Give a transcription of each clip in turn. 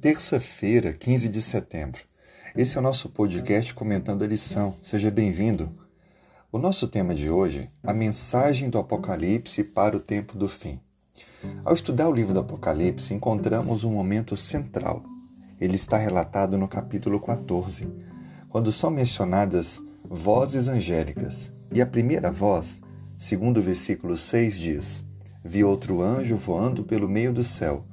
Terça-feira, 15 de setembro. Esse é o nosso podcast comentando a lição. Seja bem-vindo. O nosso tema de hoje, a mensagem do Apocalipse para o tempo do fim. Ao estudar o livro do Apocalipse, encontramos um momento central. Ele está relatado no capítulo 14, quando são mencionadas vozes angélicas. E a primeira voz, segundo o versículo 6, diz: Vi outro anjo voando pelo meio do céu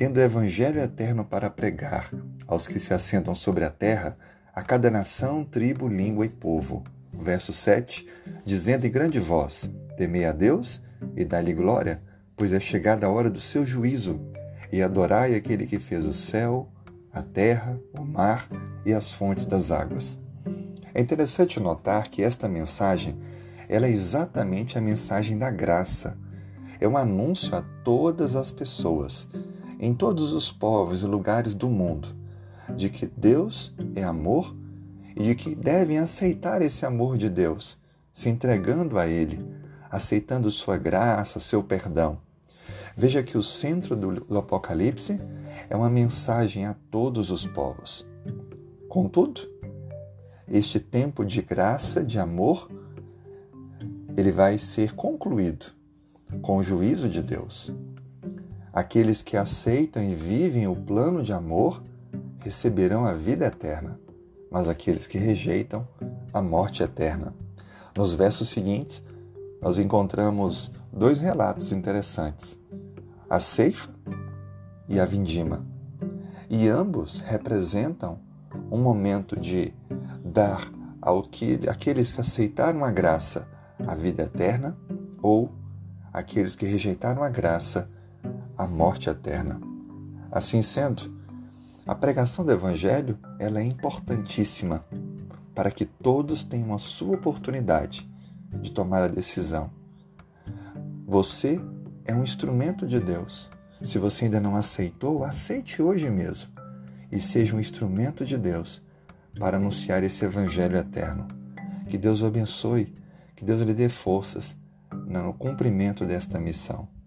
tendo o Evangelho eterno para pregar aos que se assentam sobre a terra, a cada nação, tribo, língua e povo. Verso 7, dizendo em grande voz: Temei a Deus e dá-lhe glória, pois é chegada a hora do seu juízo, e adorai aquele que fez o céu, a terra, o mar e as fontes das águas. É interessante notar que esta mensagem ela é exatamente a mensagem da graça. É um anúncio a todas as pessoas em todos os povos e lugares do mundo de que Deus é amor e de que devem aceitar esse amor de Deus, se entregando a Ele, aceitando Sua graça, seu perdão. Veja que o centro do Apocalipse é uma mensagem a todos os povos. Contudo, este tempo de graça, de amor, ele vai ser concluído com o juízo de Deus. Aqueles que aceitam e vivem o plano de amor receberão a vida eterna, mas aqueles que rejeitam, a morte eterna. Nos versos seguintes, nós encontramos dois relatos interessantes: a ceifa e a vindima. E ambos representam um momento de dar ao que, aqueles que aceitaram a graça a vida eterna ou aqueles que rejeitaram a graça a morte eterna. Assim sendo, a pregação do Evangelho ela é importantíssima para que todos tenham a sua oportunidade de tomar a decisão. Você é um instrumento de Deus. Se você ainda não aceitou, aceite hoje mesmo e seja um instrumento de Deus para anunciar esse Evangelho eterno. Que Deus o abençoe, que Deus lhe dê forças no cumprimento desta missão.